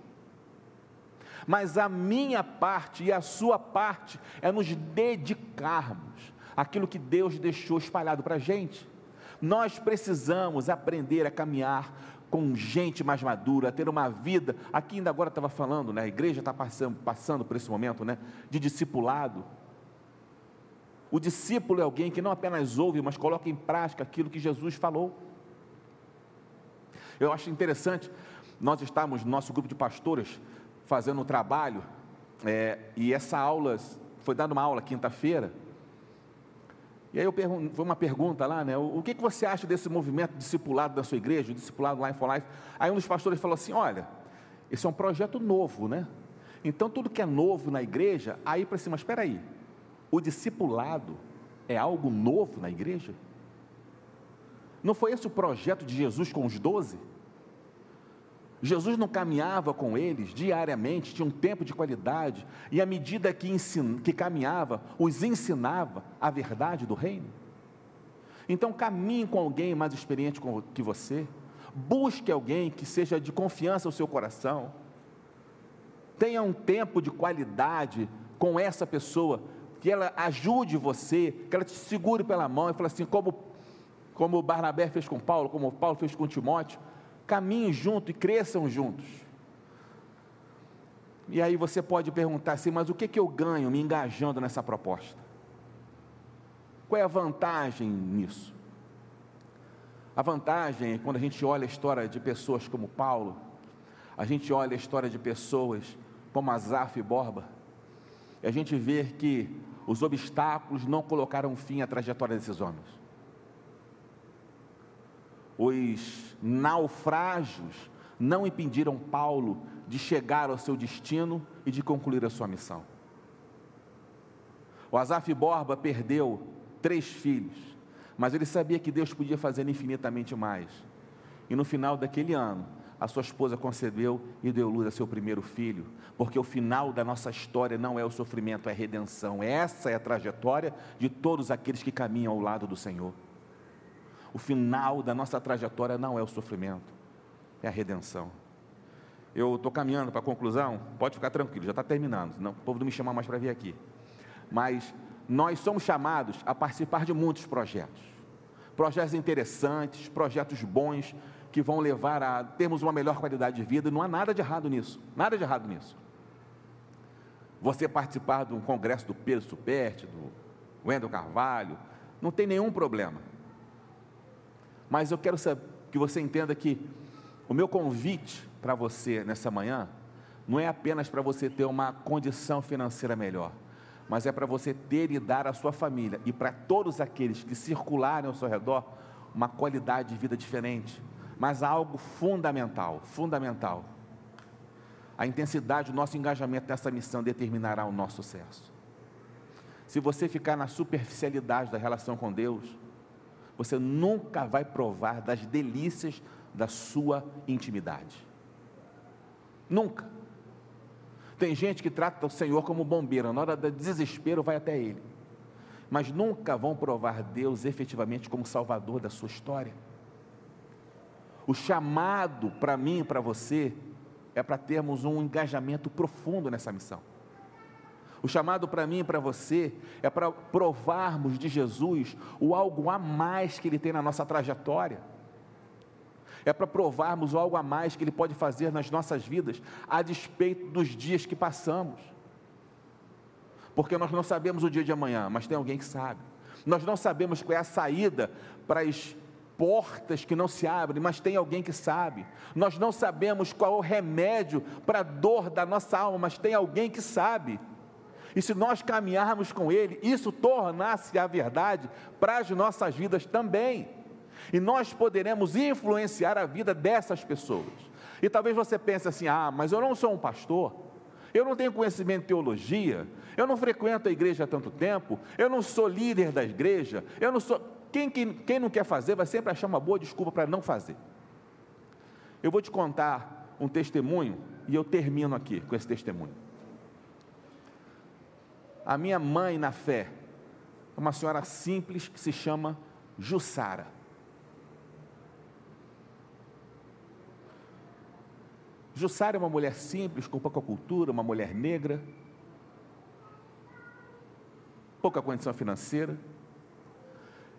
Speaker 1: Mas a minha parte e a sua parte é nos dedicarmos àquilo que Deus deixou espalhado para a gente. Nós precisamos aprender a caminhar com gente mais madura, ter uma vida. Aqui ainda agora estava falando, né? A igreja está passando, passando por esse momento, né? De discipulado. O discípulo é alguém que não apenas ouve, mas coloca em prática aquilo que Jesus falou. Eu acho interessante, nós estamos, nosso grupo de pastores, fazendo um trabalho, é, e essa aula, foi dando uma aula quinta-feira, e aí eu pergun- foi uma pergunta lá, né? O que, que você acha desse movimento discipulado da sua igreja, o discipulado Life for Life? Aí um dos pastores falou assim: olha, esse é um projeto novo, né? Então tudo que é novo na igreja, aí para cima, mas espera aí, o discipulado é algo novo na igreja? Não foi esse o projeto de Jesus com os doze? Jesus não caminhava com eles diariamente, tinha um tempo de qualidade, e à medida que, que caminhava, os ensinava a verdade do reino. Então caminhe com alguém mais experiente que você, busque alguém que seja de confiança ao seu coração, tenha um tempo de qualidade com essa pessoa, que ela ajude você, que ela te segure pela mão e fale assim, como, como Barnabé fez com Paulo, como Paulo fez com Timóteo, caminhem junto e cresçam juntos. E aí você pode perguntar assim, mas o que, que eu ganho me engajando nessa proposta? Qual é a vantagem nisso? A vantagem é quando a gente olha a história de pessoas como Paulo, a gente olha a história de pessoas como Azaf e Borba, e a gente vê que os obstáculos não colocaram fim à trajetória desses homens os naufrágios não impediram Paulo de chegar ao seu destino e de concluir a sua missão. O Azaf Borba perdeu três filhos, mas ele sabia que Deus podia fazer infinitamente mais. E no final daquele ano, a sua esposa concebeu e deu luz a seu primeiro filho, porque o final da nossa história não é o sofrimento, é a redenção. Essa é a trajetória de todos aqueles que caminham ao lado do Senhor. O final da nossa trajetória não é o sofrimento, é a redenção. Eu estou caminhando para a conclusão, pode ficar tranquilo, já está terminando, não, o povo não me chama mais para vir aqui. Mas nós somos chamados a participar de muitos projetos. Projetos interessantes, projetos bons, que vão levar a termos uma melhor qualidade de vida, não há nada de errado nisso, nada de errado nisso. Você participar de um congresso do Pedro Superti, do Wendel Carvalho, não tem nenhum problema. Mas eu quero que você entenda que o meu convite para você nessa manhã não é apenas para você ter uma condição financeira melhor, mas é para você ter e dar à sua família e para todos aqueles que circularem ao seu redor uma qualidade de vida diferente, mas algo fundamental, fundamental. A intensidade do nosso engajamento nessa missão determinará o nosso sucesso. Se você ficar na superficialidade da relação com Deus, você nunca vai provar das delícias da sua intimidade. Nunca. Tem gente que trata o Senhor como bombeiro, na hora do desespero vai até Ele. Mas nunca vão provar Deus efetivamente como Salvador da sua história. O chamado para mim e para você é para termos um engajamento profundo nessa missão. O chamado para mim e para você é para provarmos de Jesus o algo a mais que Ele tem na nossa trajetória. É para provarmos o algo a mais que Ele pode fazer nas nossas vidas, a despeito dos dias que passamos. Porque nós não sabemos o dia de amanhã, mas tem alguém que sabe. Nós não sabemos qual é a saída para as portas que não se abrem, mas tem alguém que sabe. Nós não sabemos qual é o remédio para a dor da nossa alma, mas tem alguém que sabe. E se nós caminharmos com Ele, isso tornar-se a verdade para as nossas vidas também. E nós poderemos influenciar a vida dessas pessoas. E talvez você pense assim: ah, mas eu não sou um pastor, eu não tenho conhecimento de teologia, eu não frequento a igreja há tanto tempo, eu não sou líder da igreja, eu não sou. Quem, quem, quem não quer fazer vai sempre achar uma boa desculpa para não fazer. Eu vou te contar um testemunho e eu termino aqui com esse testemunho. A minha mãe na fé é uma senhora simples que se chama Jussara. Jussara é uma mulher simples, com pouca cultura, uma mulher negra, pouca condição financeira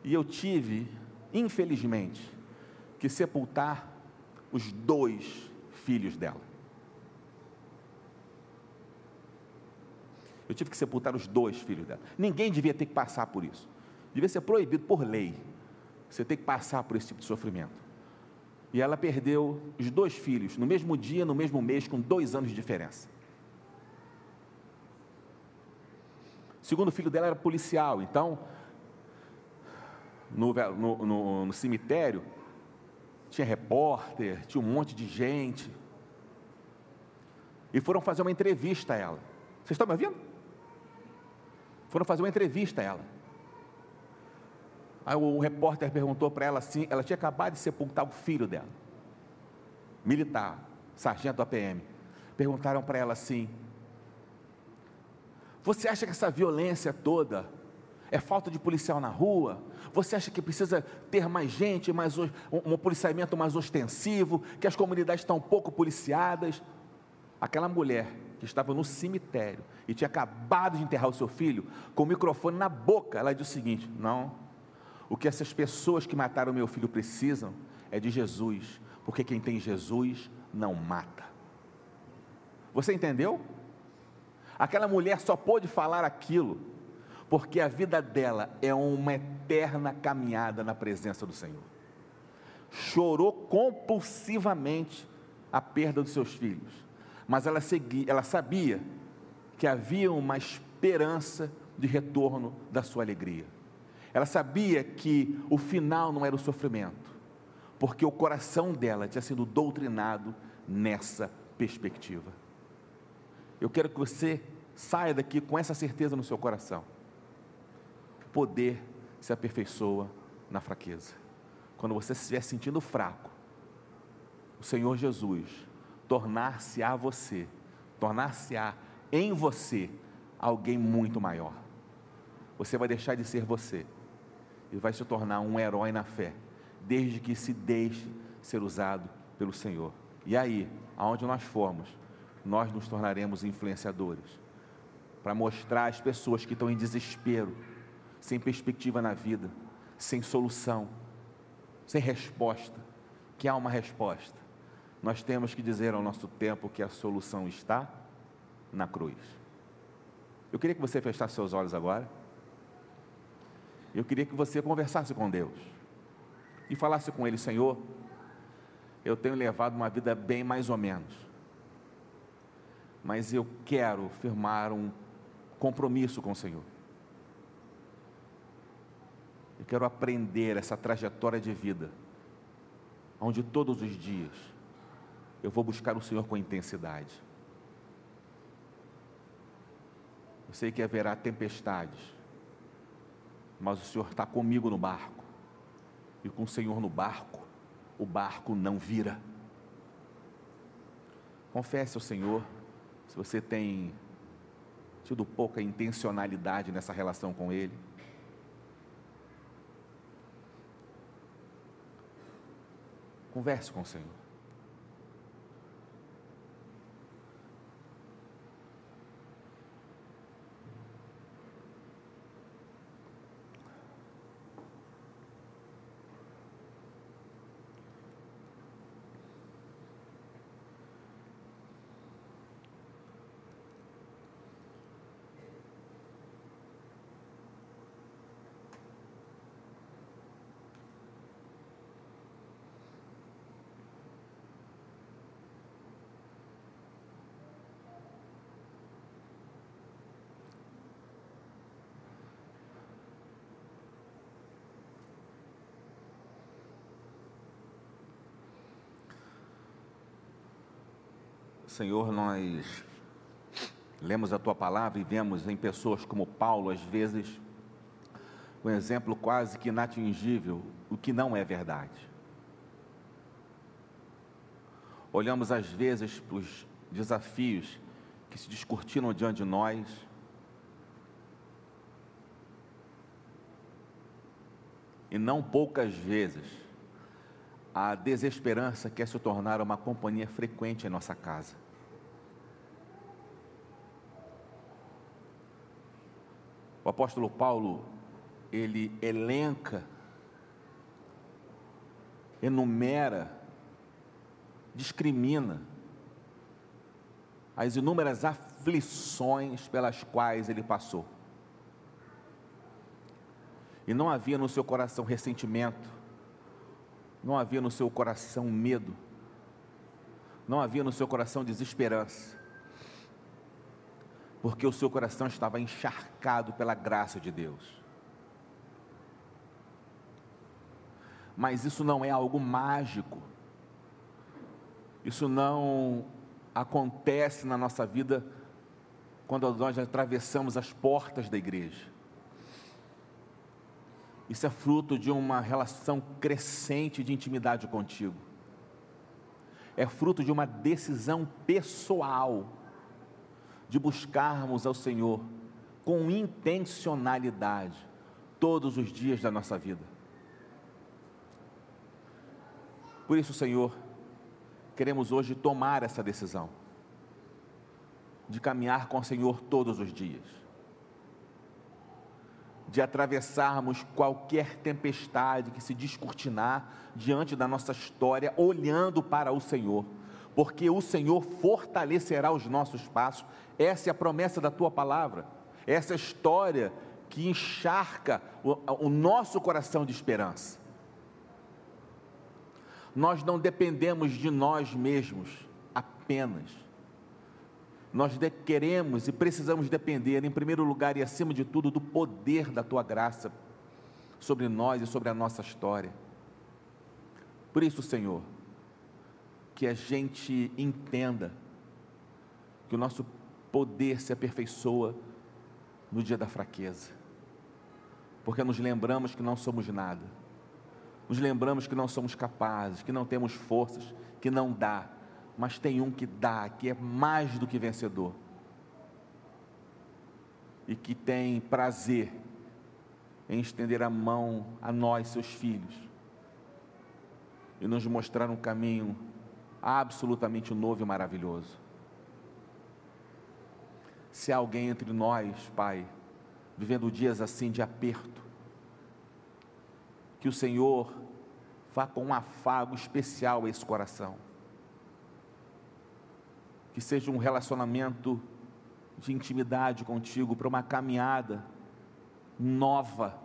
Speaker 1: e eu tive, infelizmente, que sepultar os dois filhos dela. Eu tive que sepultar os dois filhos dela. Ninguém devia ter que passar por isso. Devia ser proibido por lei. Você tem que passar por esse tipo de sofrimento. E ela perdeu os dois filhos no mesmo dia, no mesmo mês, com dois anos de diferença. O segundo filho dela era policial, então no, no, no, no cemitério, tinha repórter, tinha um monte de gente. E foram fazer uma entrevista a ela. Vocês estão me ouvindo? Foram fazer uma entrevista a ela. Aí o repórter perguntou para ela assim: ela tinha acabado de sepultar o filho dela, militar, sargento da PM. Perguntaram para ela assim: Você acha que essa violência toda é falta de policial na rua? Você acha que precisa ter mais gente, mais um, um policiamento mais ostensivo, que as comunidades estão pouco policiadas? Aquela mulher que estava no cemitério e tinha acabado de enterrar o seu filho, com o microfone na boca, ela disse o seguinte: Não, o que essas pessoas que mataram meu filho precisam é de Jesus, porque quem tem Jesus não mata. Você entendeu? Aquela mulher só pôde falar aquilo porque a vida dela é uma eterna caminhada na presença do Senhor. Chorou compulsivamente a perda dos seus filhos, mas ela, seguia, ela sabia que havia uma esperança de retorno da sua alegria. Ela sabia que o final não era o sofrimento, porque o coração dela tinha sido doutrinado nessa perspectiva. Eu quero que você saia daqui com essa certeza no seu coração poder se aperfeiçoa na fraqueza. Quando você estiver sentindo fraco, o Senhor Jesus tornar-se a você, tornar-se a em você alguém muito maior. Você vai deixar de ser você e vai se tornar um herói na fé, desde que se deixe ser usado pelo Senhor. E aí, aonde nós formos, nós nos tornaremos influenciadores para mostrar às pessoas que estão em desespero, sem perspectiva na vida, sem solução, sem resposta, que há uma resposta. Nós temos que dizer ao nosso tempo que a solução está na cruz. Eu queria que você fechasse seus olhos agora. Eu queria que você conversasse com Deus e falasse com Ele: Senhor, eu tenho levado uma vida bem mais ou menos, mas eu quero firmar um compromisso com o Senhor. Eu quero aprender essa trajetória de vida, onde todos os dias eu vou buscar o Senhor com intensidade. Eu sei que haverá tempestades, mas o Senhor está comigo no barco, e com o Senhor no barco, o barco não vira. Confesse ao Senhor se você tem tido pouca intencionalidade nessa relação com Ele. Converse com o Senhor. Senhor, nós lemos a tua palavra e vemos em pessoas como Paulo, às vezes, um exemplo quase que inatingível, o que não é verdade. Olhamos às vezes para os desafios que se descortinam diante de nós, e não poucas vezes a desesperança quer se tornar uma companhia frequente em nossa casa. O apóstolo Paulo, ele elenca, enumera, discrimina as inúmeras aflições pelas quais ele passou. E não havia no seu coração ressentimento, não havia no seu coração medo, não havia no seu coração desesperança, porque o seu coração estava encharcado pela graça de Deus. Mas isso não é algo mágico, isso não acontece na nossa vida quando nós atravessamos as portas da igreja. Isso é fruto de uma relação crescente de intimidade contigo. É fruto de uma decisão pessoal de buscarmos ao Senhor com intencionalidade todos os dias da nossa vida. Por isso, Senhor, queremos hoje tomar essa decisão de caminhar com o Senhor todos os dias de atravessarmos qualquer tempestade que se descortinar diante da nossa história, olhando para o Senhor, porque o Senhor fortalecerá os nossos passos. Essa é a promessa da tua palavra, essa é história que encharca o, o nosso coração de esperança. Nós não dependemos de nós mesmos apenas nós queremos e precisamos depender, em primeiro lugar e acima de tudo, do poder da tua graça sobre nós e sobre a nossa história. Por isso, Senhor, que a gente entenda que o nosso poder se aperfeiçoa no dia da fraqueza, porque nos lembramos que não somos nada, nos lembramos que não somos capazes, que não temos forças, que não dá mas tem um que dá, que é mais do que vencedor. E que tem prazer em estender a mão a nós, seus filhos, e nos mostrar um caminho absolutamente novo e maravilhoso. Se há alguém entre nós, Pai, vivendo dias assim de aperto, que o Senhor vá com um afago especial a esse coração. Que seja um relacionamento de intimidade contigo para uma caminhada nova,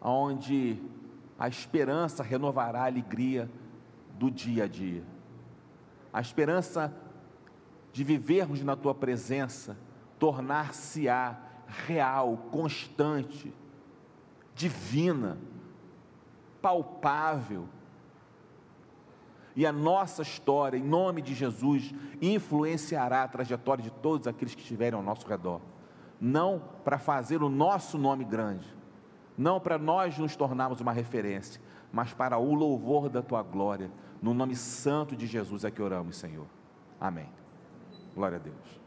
Speaker 1: onde a esperança renovará a alegria do dia a dia. A esperança de vivermos na tua presença tornar-se-á real, constante, divina, palpável. E a nossa história, em nome de Jesus, influenciará a trajetória de todos aqueles que estiverem ao nosso redor. Não para fazer o nosso nome grande, não para nós nos tornarmos uma referência, mas para o louvor da tua glória. No nome santo de Jesus é que oramos, Senhor. Amém. Glória a Deus.